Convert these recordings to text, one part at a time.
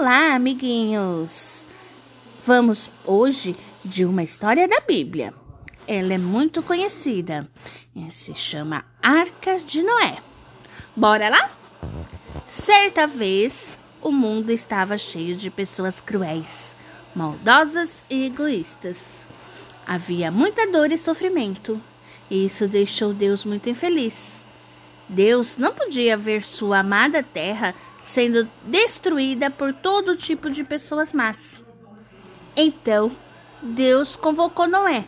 Olá, amiguinhos! Vamos hoje de uma história da Bíblia. Ela é muito conhecida. Ela se chama Arca de Noé. Bora lá? Certa vez, o mundo estava cheio de pessoas cruéis, maldosas e egoístas. Havia muita dor e sofrimento, e isso deixou Deus muito infeliz. Deus não podia ver sua amada terra sendo destruída por todo tipo de pessoas más. Então, Deus convocou Noé,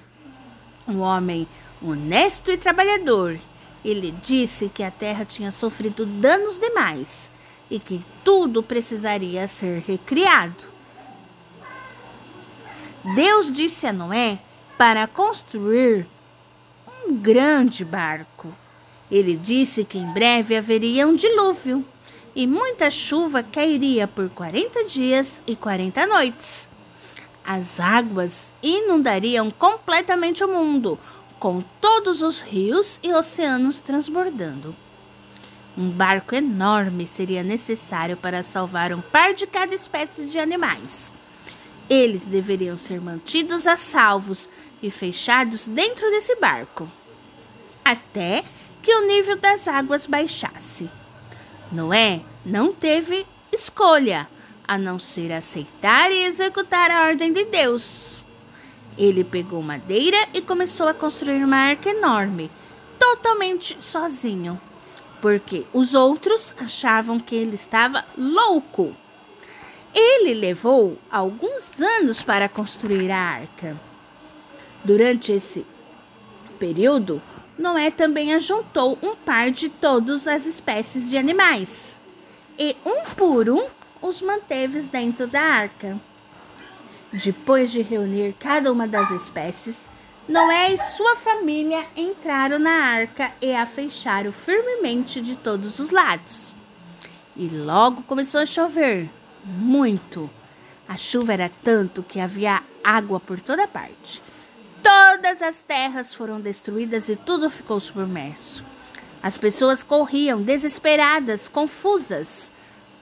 um homem honesto e trabalhador. Ele disse que a terra tinha sofrido danos demais e que tudo precisaria ser recriado. Deus disse a Noé para construir um grande barco ele disse que em breve haveria um dilúvio e muita chuva cairia por 40 dias e 40 noites. As águas inundariam completamente o mundo, com todos os rios e oceanos transbordando. Um barco enorme seria necessário para salvar um par de cada espécie de animais. Eles deveriam ser mantidos a salvos e fechados dentro desse barco, até que o nível das águas baixasse. Noé não teve escolha a não ser aceitar e executar a ordem de Deus. Ele pegou madeira e começou a construir uma arca enorme, totalmente sozinho, porque os outros achavam que ele estava louco. Ele levou alguns anos para construir a arca. Durante esse período, Noé também ajuntou um par de todas as espécies de animais e, um por um, os manteve dentro da arca. Depois de reunir cada uma das espécies, Noé e sua família entraram na arca e a fecharam firmemente de todos os lados. E logo começou a chover muito. A chuva era tanto que havia água por toda parte. Todas as terras foram destruídas e tudo ficou submerso. As pessoas corriam desesperadas, confusas.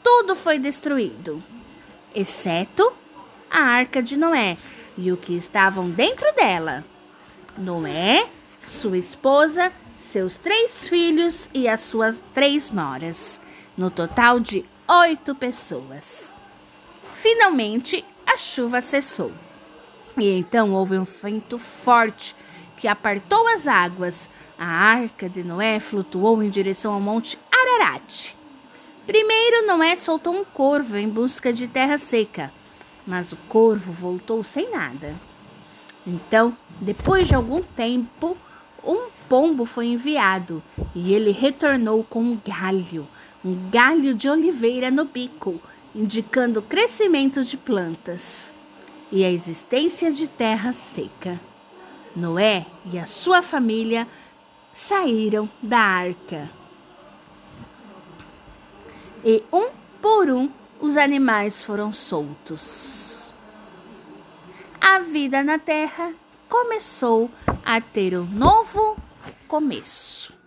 Tudo foi destruído, exceto a arca de Noé e o que estavam dentro dela. Noé, sua esposa, seus três filhos e as suas três noras, no total de oito pessoas. Finalmente, a chuva cessou. E então houve um vento forte que apartou as águas. A arca de Noé flutuou em direção ao monte Ararat. Primeiro, Noé soltou um corvo em busca de terra seca, mas o corvo voltou sem nada. Então, depois de algum tempo, um pombo foi enviado e ele retornou com um galho, um galho de oliveira no bico, indicando o crescimento de plantas e a existência de terra seca. Noé e a sua família saíram da arca. E um por um os animais foram soltos. A vida na terra começou a ter um novo começo.